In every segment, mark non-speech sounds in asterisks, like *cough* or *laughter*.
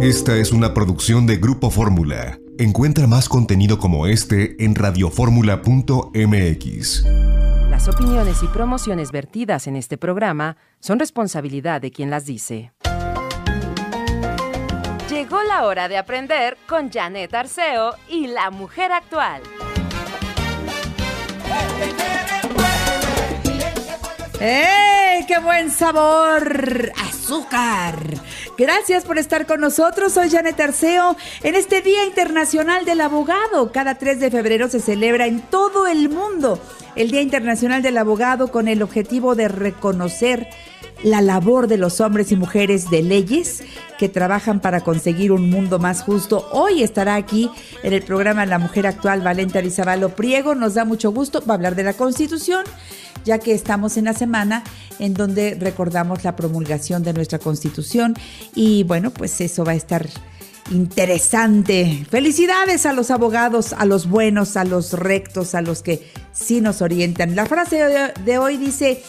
Esta es una producción de Grupo Fórmula. Encuentra más contenido como este en radioformula.mx. Las opiniones y promociones vertidas en este programa son responsabilidad de quien las dice. Llegó la hora de aprender con Janet Arceo y la mujer actual. ¡Eh! ¡Qué buen sabor! ¡Azúcar! Gracias por estar con nosotros. Soy Janet Arceo. En este Día Internacional del Abogado, cada 3 de febrero se celebra en todo el mundo el Día Internacional del Abogado con el objetivo de reconocer la labor de los hombres y mujeres de leyes que trabajan para conseguir un mundo más justo. Hoy estará aquí en el programa La Mujer Actual Valenta Arizabalo Priego. Nos da mucho gusto. Va a hablar de la Constitución ya que estamos en la semana en donde recordamos la promulgación de nuestra Constitución y bueno, pues eso va a estar interesante. Felicidades a los abogados, a los buenos, a los rectos, a los que sí nos orientan. La frase de hoy dice,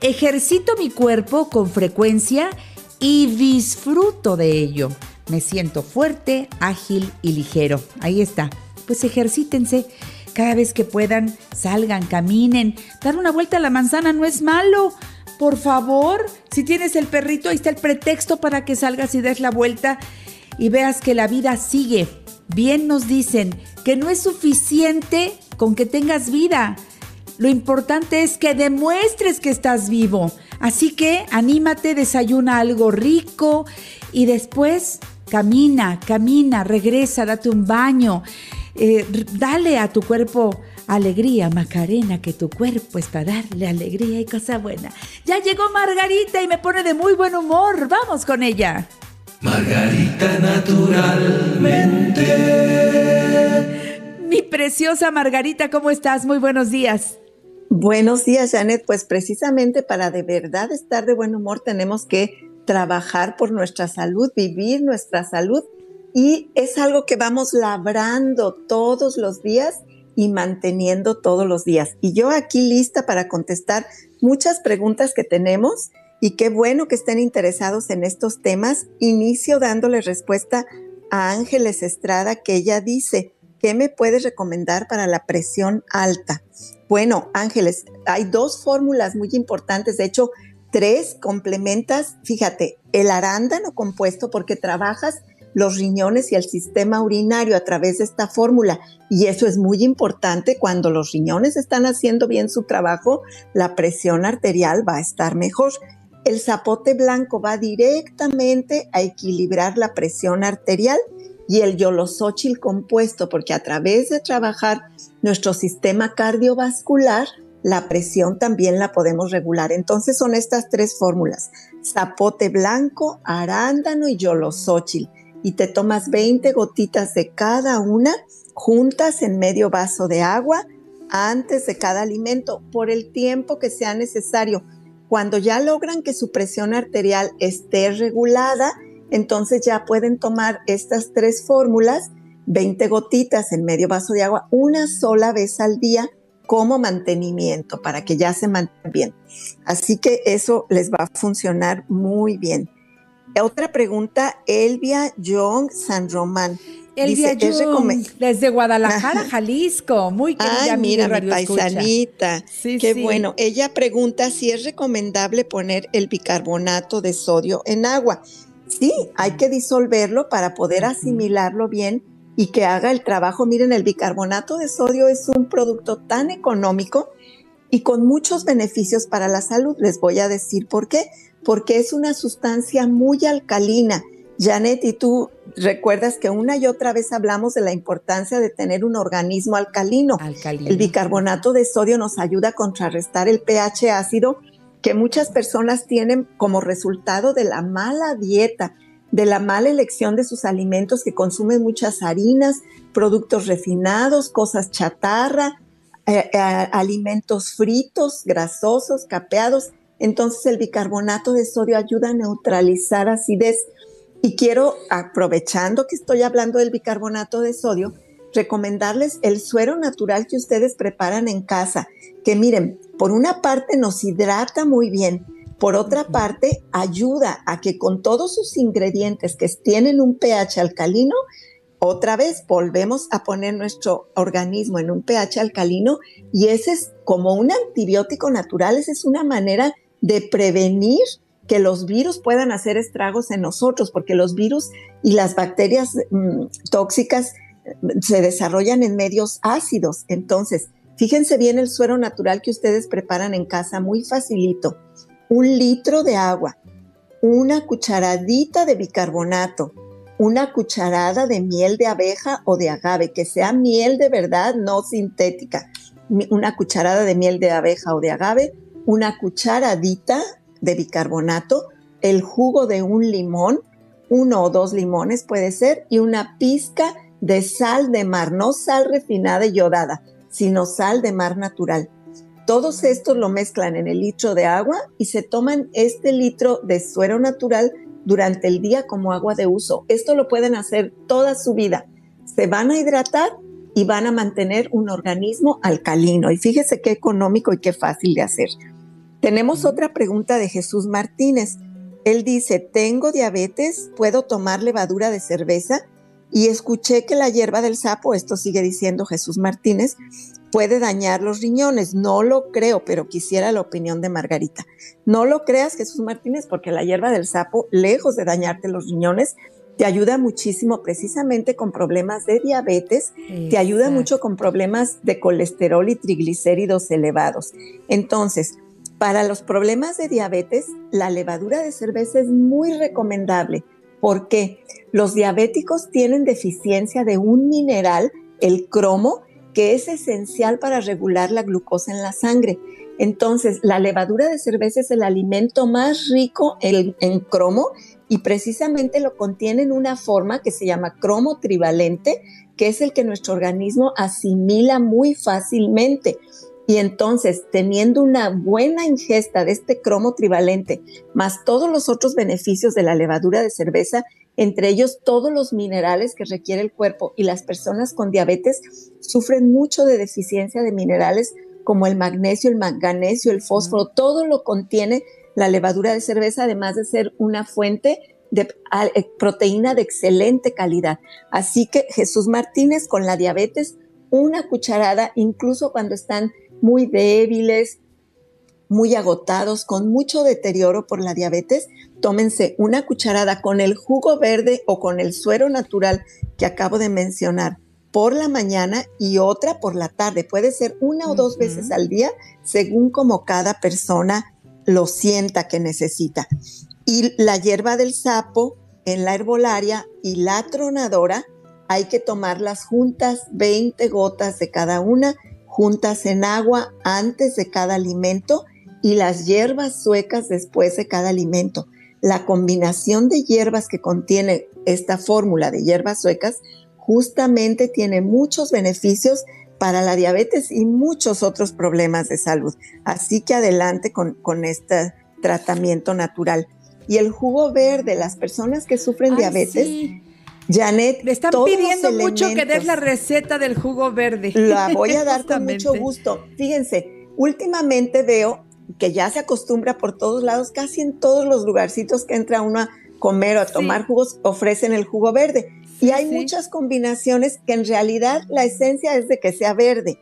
ejercito mi cuerpo con frecuencia y disfruto de ello. Me siento fuerte, ágil y ligero. Ahí está. Pues ejercítense cada vez que puedan, salgan, caminen. Dar una vuelta a la manzana no es malo. Por favor, si tienes el perrito, ahí está el pretexto para que salgas y des la vuelta y veas que la vida sigue. Bien nos dicen que no es suficiente con que tengas vida. Lo importante es que demuestres que estás vivo. Así que anímate, desayuna algo rico y después camina, camina, regresa, date un baño. Eh, dale a tu cuerpo alegría, Macarena, que tu cuerpo es para darle alegría y cosa buena. Ya llegó Margarita y me pone de muy buen humor. Vamos con ella. Margarita naturalmente. Mi preciosa Margarita, ¿cómo estás? Muy buenos días. Buenos días, Janet. Pues precisamente para de verdad estar de buen humor tenemos que trabajar por nuestra salud, vivir nuestra salud y es algo que vamos labrando todos los días y manteniendo todos los días. Y yo aquí lista para contestar muchas preguntas que tenemos y qué bueno que estén interesados en estos temas. Inicio dándole respuesta a Ángeles Estrada que ella dice, ¿qué me puedes recomendar para la presión alta? Bueno, Ángeles, hay dos fórmulas muy importantes, de hecho, tres complementas, fíjate, el arándano compuesto porque trabajas los riñones y el sistema urinario a través de esta fórmula. Y eso es muy importante cuando los riñones están haciendo bien su trabajo, la presión arterial va a estar mejor. El zapote blanco va directamente a equilibrar la presión arterial y el yolosóchil compuesto, porque a través de trabajar nuestro sistema cardiovascular, la presión también la podemos regular. Entonces son estas tres fórmulas, zapote blanco, arándano y yolosóchil y te tomas 20 gotitas de cada una juntas en medio vaso de agua antes de cada alimento por el tiempo que sea necesario. Cuando ya logran que su presión arterial esté regulada, entonces ya pueden tomar estas tres fórmulas, 20 gotitas en medio vaso de agua, una sola vez al día como mantenimiento para que ya se mantengan bien. Así que eso les va a funcionar muy bien. Otra pregunta, Elvia Young San Román. Elvia Young, desde Guadalajara, Jalisco. Muy querida Ay, mira, mi paisanita. Sí, Qué bueno. Ella pregunta si es recomendable poner el bicarbonato de sodio en agua. Sí, hay que disolverlo para poder asimilarlo bien y que haga el trabajo. Miren, el bicarbonato de sodio es un producto tan económico y con muchos beneficios para la salud. Les voy a decir por qué porque es una sustancia muy alcalina. Janet, y tú recuerdas que una y otra vez hablamos de la importancia de tener un organismo alcalino. El bicarbonato de sodio nos ayuda a contrarrestar el pH ácido que muchas personas tienen como resultado de la mala dieta, de la mala elección de sus alimentos que consumen muchas harinas, productos refinados, cosas chatarra, eh, eh, alimentos fritos, grasosos, capeados entonces el bicarbonato de sodio ayuda a neutralizar acidez. Y quiero, aprovechando que estoy hablando del bicarbonato de sodio, recomendarles el suero natural que ustedes preparan en casa, que miren, por una parte nos hidrata muy bien, Por otra parte, ayuda a que con todos sus ingredientes que tienen un pH alcalino, otra vez volvemos a poner nuestro organismo en un pH alcalino y ese es como un antibiótico natural, esa es una manera de prevenir que los virus puedan hacer estragos en nosotros, porque los virus y las bacterias mm, tóxicas mm, se desarrollan en medios ácidos. Entonces, fíjense bien el suero natural que ustedes preparan en casa, muy facilito. Un litro de agua, una cucharadita de bicarbonato, una cucharada de miel de abeja o de agave, que sea miel de verdad, no sintética. Una cucharada de miel de abeja o de agave, una cucharadita de bicarbonato, el jugo de un limón, uno o dos limones puede ser, y una pizca de sal de mar, no sal refinada y yodada, sino sal de mar natural. Todos estos lo mezclan en el litro de agua y se toman este litro de suero natural durante el día como agua de uso. Esto lo pueden hacer toda su vida. Se van a hidratar y van a mantener un organismo alcalino. Y fíjese qué económico y qué fácil de hacer. Tenemos otra pregunta de Jesús Martínez. Él dice, tengo diabetes, ¿puedo tomar levadura de cerveza? Y escuché que la hierba del sapo, esto sigue diciendo Jesús Martínez, puede dañar los riñones. No lo creo, pero quisiera la opinión de Margarita. No lo creas, Jesús Martínez, porque la hierba del sapo, lejos de dañarte los riñones, te ayuda muchísimo precisamente con problemas de diabetes, te ayuda mucho con problemas de colesterol y triglicéridos elevados. Entonces, para los problemas de diabetes, la levadura de cerveza es muy recomendable porque los diabéticos tienen deficiencia de un mineral, el cromo, que es esencial para regular la glucosa en la sangre. Entonces, la levadura de cerveza es el alimento más rico en, cromo y precisamente lo contiene en una forma que se llama cromo trivalente, que es el que nuestro organismo asimila muy fácilmente. Y entonces, teniendo una buena ingesta de este cromo trivalente, más todos los otros beneficios de la levadura de cerveza, entre ellos todos los minerales que requiere el cuerpo y las personas con diabetes sufren mucho de deficiencia de minerales como el magnesio, el manganesio, el fósforo, todo lo contiene la levadura de cerveza, además de ser una fuente de eh, proteína de excelente calidad. Así que Jesús Martínez con la diabetes, una cucharada, incluso cuando están muy débiles, muy agotados, con mucho deterioro por la diabetes, tómense una cucharada con el jugo verde o con el suero natural que acabo de mencionar por la mañana y otra por la tarde. Puede ser una o dos veces al día, según como cada persona lo sienta que necesita. Y la hierba del sapo en la herbolaria y la tronadora hay que tomarlas juntas, 20 gotas de cada una, juntas en agua antes de cada alimento y las hierbas suecas después de cada alimento. La combinación de hierbas que contiene esta fórmula de hierbas suecas justamente tiene muchos beneficios para la diabetes y muchos otros problemas de salud. Así que adelante con, este tratamiento natural. Y el jugo verde, las personas que sufren diabetes, Janet, me están pidiendo mucho que des la receta del jugo verde. La voy a dar con mucho gusto. Fíjense, últimamente veo que ya se acostumbra por todos lados, casi en todos los lugarcitos que entra uno a comer o a tomar jugos, ofrecen el jugo verde. Y hay muchas combinaciones que en realidad la esencia es de que sea verde.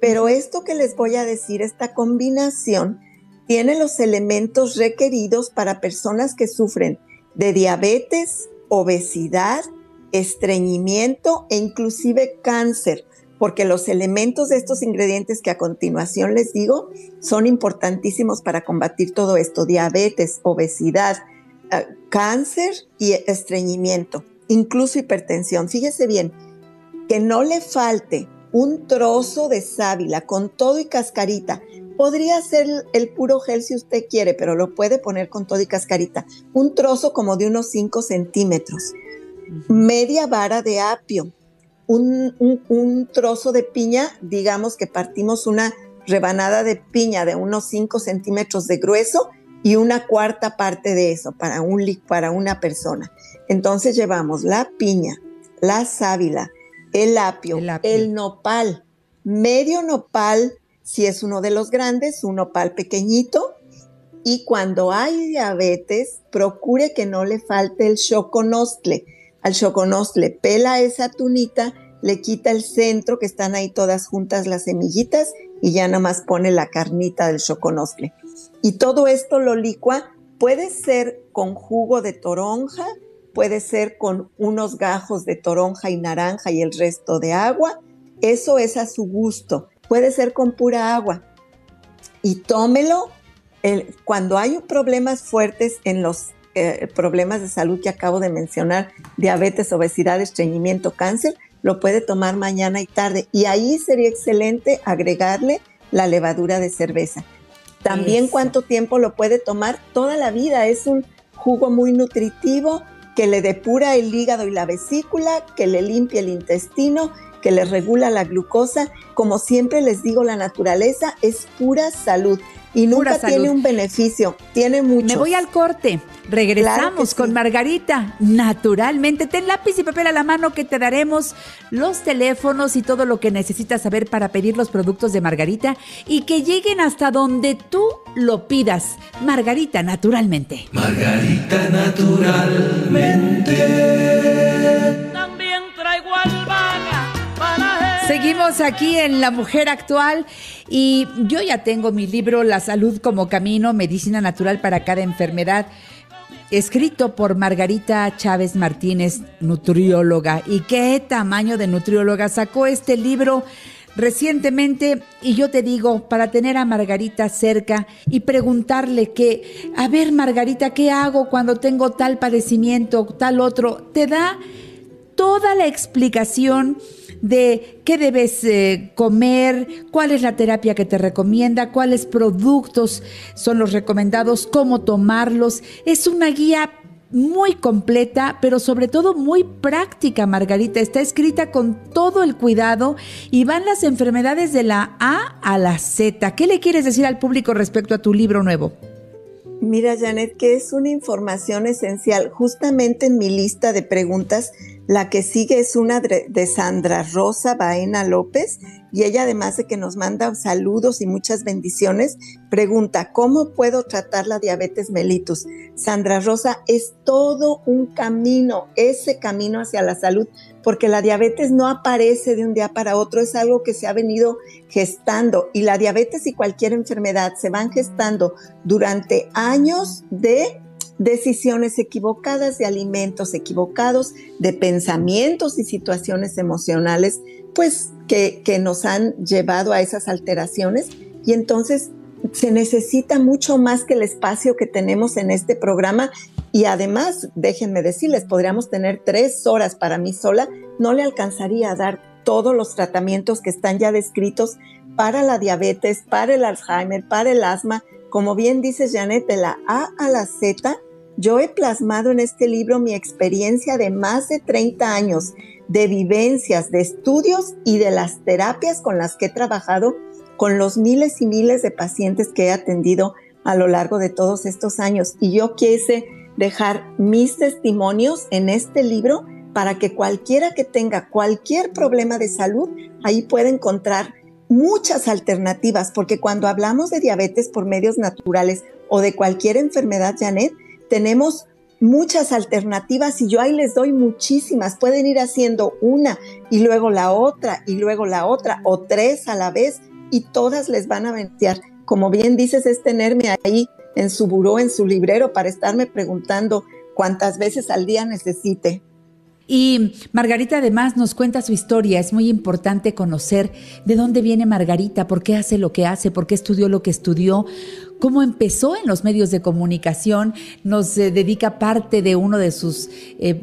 Pero esto que les voy a decir, esta combinación, tiene los elementos requeridos para personas que sufren de diabetes, obesidad, estreñimiento e inclusive cáncer porque los elementos de estos ingredientes que a continuación les digo son importantísimos para combatir todo esto, diabetes, obesidad, eh, cáncer y estreñimiento, incluso hipertensión. Fíjese bien, que no le falte un trozo de sábila con todo y cascarita. Podría ser el puro gel si usted quiere, pero lo puede poner con todo y cascarita. Un trozo como de unos 5 centímetros. Media vara de apio, un, trozo de piña, digamos que partimos una rebanada de piña de unos 5 centímetros de grueso y una cuarta parte de eso para, un, para una persona. Entonces llevamos la piña, la sábila, el apio, el, apio. el nopal, medio nopal si es uno de los grandes, un nopal pequeñito y cuando hay diabetes, procure que no le falte el choconostle. Al choconostle pela esa tunita, le quita el centro, que están ahí todas juntas las semillitas, y ya nada más pone la carnita del choconostle. Y todo esto lo licua, puede ser con jugo de toronja, puede ser con unos gajos de toronja y naranja y el resto de agua. Eso es a su gusto. Puede ser con pura agua. Y tómelo cuando hay problemas fuertes en los eh, problemas de salud que acabo de mencionar, diabetes, obesidad, estreñimiento, cáncer, lo puede tomar mañana y tarde. Y ahí sería excelente agregarle la levadura de cerveza. También cuánto tiempo lo puede tomar toda la vida. Es un jugo muy nutritivo que le depura el hígado y la vesícula, que le limpia el intestino, que le regula la glucosa. Como siempre les digo, la naturaleza es pura salud y nunca tiene un beneficio, tiene mucho. Me voy al corte. Regresamos con Margarita. Naturalmente, ten lápiz y papel a la mano que te daremos los teléfonos y todo lo que necesitas saber para pedir los productos de Margarita y que lleguen hasta donde tú lo pidas. Margarita, naturalmente. Margarita, naturalmente. Seguimos aquí en La Mujer Actual y yo ya tengo mi libro La Salud como Camino, Medicina Natural para cada enfermedad, escrito por Margarita Chávez Martínez, nutrióloga. ¿Y qué tamaño de nutrióloga sacó este libro? recientemente y yo te digo, para tener a Margarita cerca y preguntarle que, a ver Margarita, ¿qué hago cuando tengo tal padecimiento, tal otro? Te da toda la explicación de qué debes eh, comer, cuál es la terapia que te recomienda, cuáles productos son los recomendados, cómo tomarlos. Es una guía muy completa, pero sobre todo muy práctica, Margarita. Está escrita con todo el cuidado y van las enfermedades de la A a la Z. ¿Qué le quieres decir al público respecto a tu libro nuevo? Mira, Janet, que es una información esencial. Justamente en mi lista de preguntas la que sigue es una de Sandra Rosa Baena López y ella además de que nos manda saludos y muchas bendiciones, pregunta, ¿cómo puedo tratar la diabetes mellitus? Sandra Rosa, es todo un camino, ese camino hacia la salud, porque la diabetes no aparece de un día para otro, es algo que se ha venido gestando y la diabetes y cualquier enfermedad se van gestando durante años de decisiones equivocadas, de alimentos equivocados, de pensamientos y situaciones emocionales, pues que, nos han llevado a esas alteraciones. Y entonces se necesita mucho más que el espacio que tenemos en este programa. Y además, déjenme decirles, podríamos tener tres horas para mí sola, no le alcanzaría a dar todos los tratamientos que están ya descritos para la diabetes, para el Alzheimer, para el asma. Como bien dice Janet, de la A a la Z, yo he plasmado en este libro mi experiencia de más de 30 años de vivencias, de estudios y de las terapias con las que he trabajado con los miles y miles de pacientes que he atendido a lo largo de todos estos años. Y yo quise dejar mis testimonios en este libro para que cualquiera que tenga cualquier problema de salud, ahí pueda encontrar muchas alternativas, porque cuando hablamos de diabetes por medios naturales o de cualquier enfermedad, Janet, tenemos muchas alternativas y yo ahí les doy muchísimas. Pueden ir haciendo una y luego la otra y luego la otra o tres a la vez y todas les van a beneficiar. Como bien dices, es tenerme ahí en su buró, en su librero para estarme preguntando cuántas veces al día necesite. Y Margarita además nos cuenta su historia. Es muy importante conocer de dónde viene Margarita, por qué hace lo que hace, por qué estudió lo que estudió, cómo empezó en los medios de comunicación. Nos eh, dedica parte de uno de sus eh,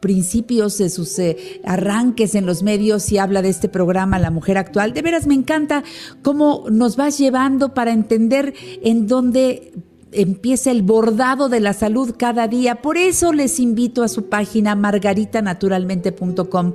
principios, de sus eh, arranques en los medios y habla de este programa La Mujer Actual. De veras me encanta cómo nos vas llevando para entender en dónde empieza el bordado de la salud cada día. Por eso les invito a su página margaritanaturalmente.com.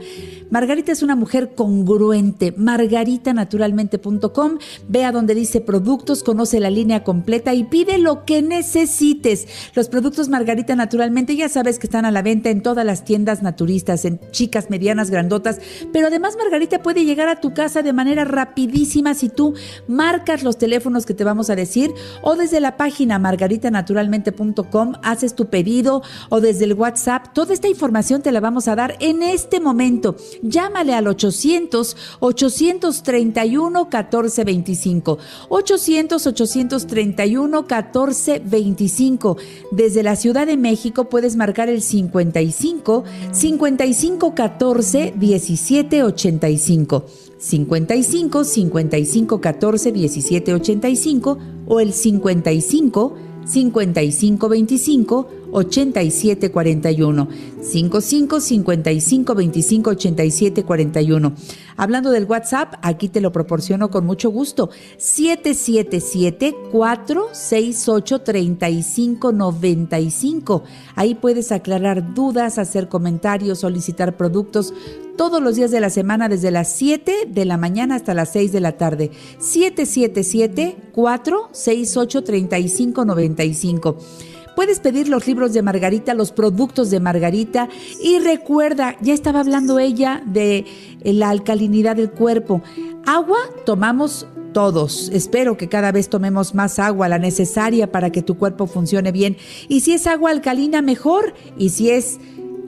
Margarita es una mujer congruente. margaritanaturalmente.com. Vea donde dice productos, conoce la línea completa y pide lo que necesites. Los productos Margarita Naturalmente ya sabes que están a la venta en todas las tiendas naturistas, en chicas, medianas, grandotas. Pero además Margarita puede llegar a tu casa de manera rapidísima si tú marcas los teléfonos que te vamos a decir o desde la página margaritanaturalmente.com, haces tu pedido o desde el WhatsApp. Toda esta información te la vamos a dar en este momento. Llámale al 800 831 1425. 800 831 1425. Desde la Ciudad de México puedes marcar el 55 55 14 17 85. 55 55 14 17 85 o el 55 55 25 87 41 55 55 25 87 41 Hablando del WhatsApp, aquí te lo proporciono con mucho gusto. 777 468 3595 Ahí puedes aclarar dudas, hacer comentarios, solicitar productos todos los días de la semana desde las 7 de la mañana hasta las 6 de la tarde. 777-468-3595. Puedes pedir los libros de Margarita, los productos de Margarita y recuerda, ya estaba hablando ella de la alcalinidad del cuerpo. Agua tomamos todos. Espero que cada vez tomemos más agua, la necesaria para que tu cuerpo funcione bien. Y si es agua alcalina, mejor. Y si es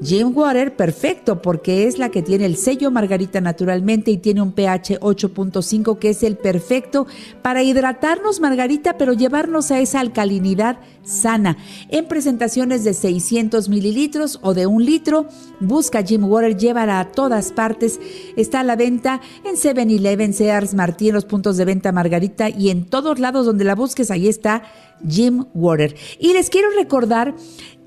Jim Water, perfecto, porque es la que tiene el sello Margarita naturalmente y tiene un pH 8.5 que es el perfecto para hidratarnos Margarita, pero llevarnos a esa alcalinidad sana. En presentaciones de 600 mililitros o de un litro, busca Jim Water, llévala a todas partes. Está a la venta en 7-Eleven, Sears, Martí, los puntos de venta Margarita y en todos lados donde la busques, ahí está Jim Water. Y les quiero recordar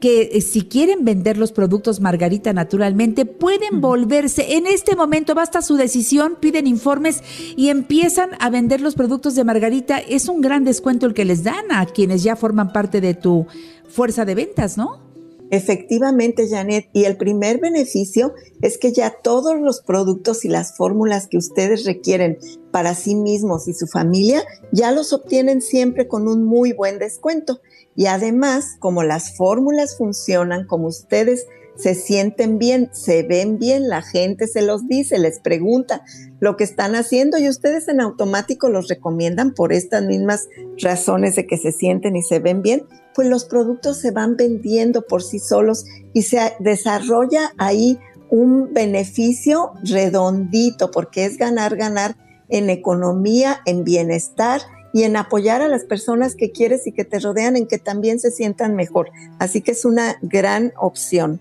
que eh, si quieren vender los productos Margarita naturalmente, pueden volverse. En este momento basta su decisión, piden informes y empiezan a vender los productos de Margarita. Es un gran descuento el que les dan a quienes ya forman parte de tu fuerza de ventas, ¿no? Efectivamente, Janet, y el primer beneficio es que ya todos los productos y las fórmulas que ustedes requieren para sí mismos y su familia ya los obtienen siempre con un muy buen descuento. Y además, como las fórmulas funcionan, como ustedes se sienten bien, se ven bien, la gente se los dice, les pregunta lo que están haciendo y ustedes en automático los recomiendan por estas mismas razones de que se sienten y se ven bien, pues los productos se van vendiendo por sí solos y se desarrolla ahí un beneficio redondito porque es ganar, ganar en economía, en bienestar y en apoyar a las personas que quieres y que te rodean en que también se sientan mejor. Así que es una gran opción.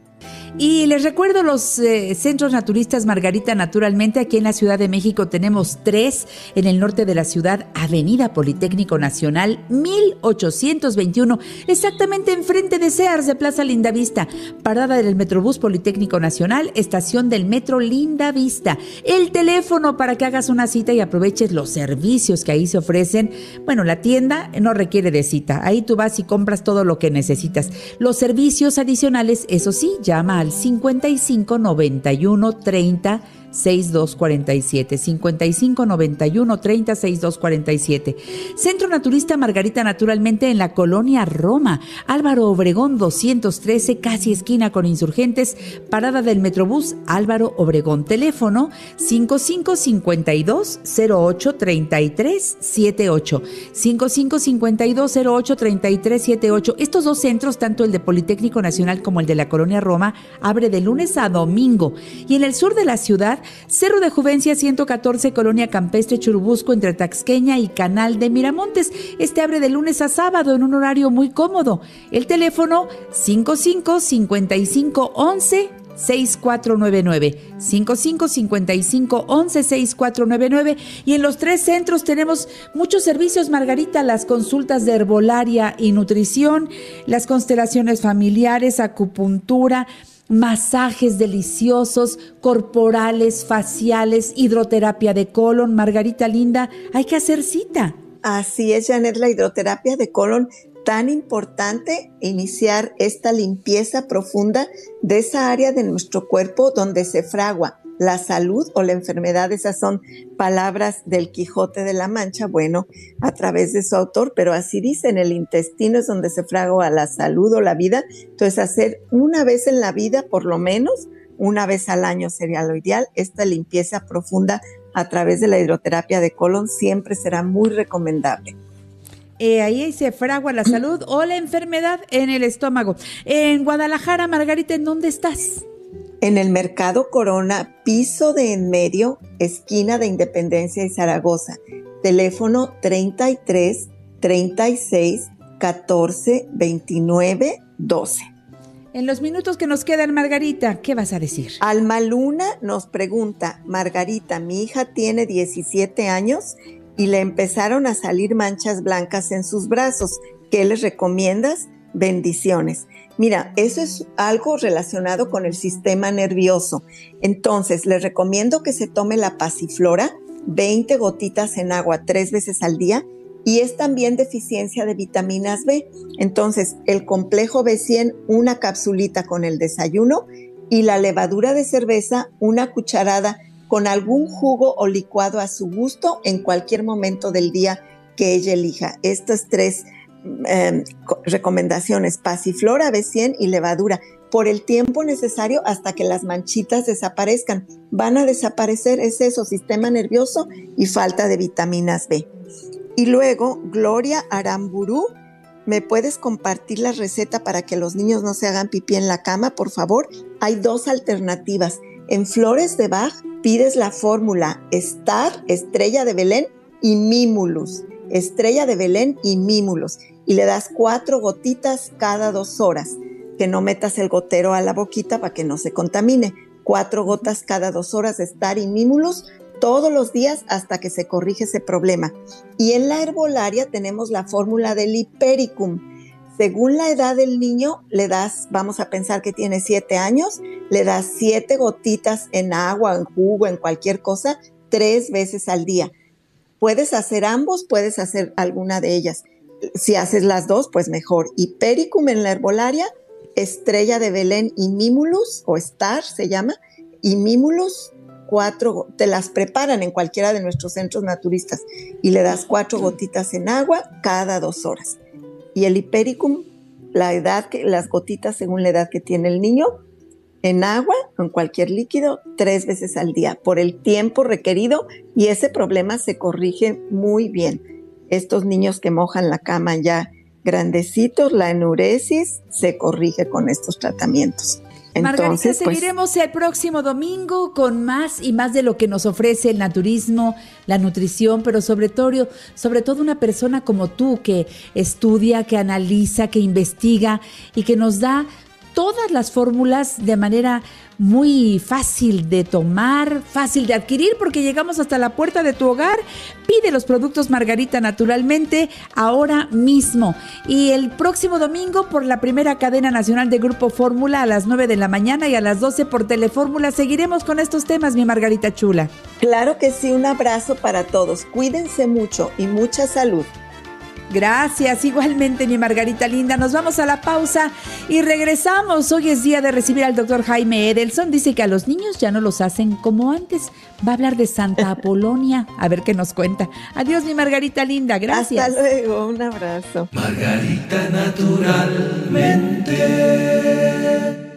Y les recuerdo los eh, centros naturistas Margarita Naturalmente. Aquí en la Ciudad de México tenemos tres. En el norte de la ciudad, Avenida Politécnico Nacional 1821. Exactamente enfrente de Sears de Plaza Linda Vista. Parada del Metrobús Politécnico Nacional, estación del Metro Linda Vista. El teléfono para que hagas una cita y aproveches los servicios que ahí se ofrecen. Bueno, la tienda no requiere de cita. Ahí tú vas y compras todo lo que necesitas. Los servicios adicionales, eso sí, llama al 55 91 30 6247 55 91 30 6247 Centro Naturista Margarita Naturalmente en la colonia Roma. Álvaro Obregón 213 casi esquina con insurgentes. Parada del Metrobús Álvaro Obregón. Teléfono 55 52 08 33 78 55 52 08 33 78 estos dos centros tanto el de Politécnico Nacional como el de la colonia Roma abre de lunes a domingo. Y en el sur de la ciudad Cerro de Juvencia 114, Colonia Campestre Churubusco, entre Taxqueña y Canal de Miramontes. Este abre de lunes a sábado en un horario muy cómodo. El teléfono 55 55 11 6499 55 55 11 6499 y en los tres centros tenemos muchos servicios Margarita las consultas de herbolaria y nutrición las constelaciones familiares acupuntura masajes deliciosos, corporales, faciales, hidroterapia de colon. Margarita Linda, hay que hacer cita. Así es, Janet, la hidroterapia de colon tan importante iniciar esta limpieza profunda de esa área de nuestro cuerpo donde se fragua la salud o la enfermedad, esas son palabras del Quijote de la Mancha, bueno, a través de su autor, pero así dice, en el intestino es donde se fragua la salud o la vida, entonces hacer una vez en la vida, por lo menos, una vez al año sería lo ideal, esta limpieza profunda a través de la hidroterapia de colon siempre será muy recomendable. eh, ahí se fragua la salud o la enfermedad en el estómago. En Guadalajara, Margarita, ¿en dónde estás? En el Mercado Corona, piso de en medio, esquina de Independencia y Zaragoza. Teléfono 33 36 14 29 12. En los minutos que nos quedan, Margarita, ¿qué vas a decir? Alma Luna nos pregunta, Margarita, mi hija tiene 17 años y le empezaron a salir manchas blancas en sus brazos. ¿Qué les recomiendas? Bendiciones. Mira, eso es algo relacionado con el sistema nervioso. Entonces, les recomiendo que se tome la pasiflora, 20 gotitas en agua tres veces al día y es también deficiencia de vitaminas B. Entonces, el complejo B100, una capsulita con el desayuno y la levadura de cerveza, una cucharada con algún jugo o licuado a su gusto en cualquier momento del día que ella elija. Estas tres em, recomendaciones, pasiflora, B100 y levadura, por el tiempo necesario hasta que las manchitas desaparezcan. Van a desaparecer, es eso, sistema nervioso y falta de vitaminas B. Y luego, Gloria Aramburu, ¿me puedes compartir la receta para que los niños no se hagan pipí en la cama, por favor? Hay dos alternativas. En Flores de Bach pides la fórmula Star, Estrella de Belén y Mimulus. Estrella de Belén y Mimulus. Y le das cuatro gotitas cada dos horas. Que no metas el gotero a la boquita para que no se contamine. Cuatro gotas cada dos horas de Star y Mimulus todos los días hasta que se corrige ese problema. Y en la herbolaria tenemos la fórmula del hipericum. Según la edad del niño, le das, vamos a pensar que tiene siete años, le das siete gotitas en agua, en jugo, en cualquier cosa, tres veces al día. Puedes hacer ambos, puedes hacer alguna de ellas. Si haces las dos, pues mejor. Hipericum en la herbolaria, estrella de Belén y Mimulus, o Star se llama, y Mimulus cuatro, te las preparan en cualquiera de nuestros centros naturistas y le das cuatro gotitas en agua cada dos horas. Y el hipericum, la edad que, las gotitas según la edad que tiene el niño, en agua en cualquier líquido tres veces al día por el tiempo requerido y ese problema se corrige muy bien. Estos niños que mojan la cama ya grandecitos, la enuresis se corrige con estos tratamientos. Entonces, Margarita, pues, seguiremos el próximo domingo con más y más de lo que nos ofrece el naturismo, la nutrición, pero sobre todo, sobre todo una persona como tú que estudia, que analiza, que investiga y que nos da todas las fórmulas de manera muy fácil de tomar, fácil de adquirir, porque llegamos hasta la puerta de tu hogar. Pide los productos Margarita naturalmente ahora mismo. Y el próximo domingo por la primera cadena nacional de Grupo Fórmula a las 9 de la mañana y a las 12 por Telefórmula. Seguiremos con estos temas, mi Margarita Chula. Claro que sí, un abrazo para todos. Cuídense mucho y mucha salud. Gracias, igualmente mi Margarita Linda. Nos vamos a la pausa y regresamos. Hoy es día de recibir al doctor Jaime Edelson. Dice que a los niños ya no los hacen como antes. Va a hablar de Santa *laughs* Apolonia. A ver qué nos cuenta. Adiós, mi Margarita Linda. Gracias. Hasta luego. Un abrazo. Margarita naturalmente.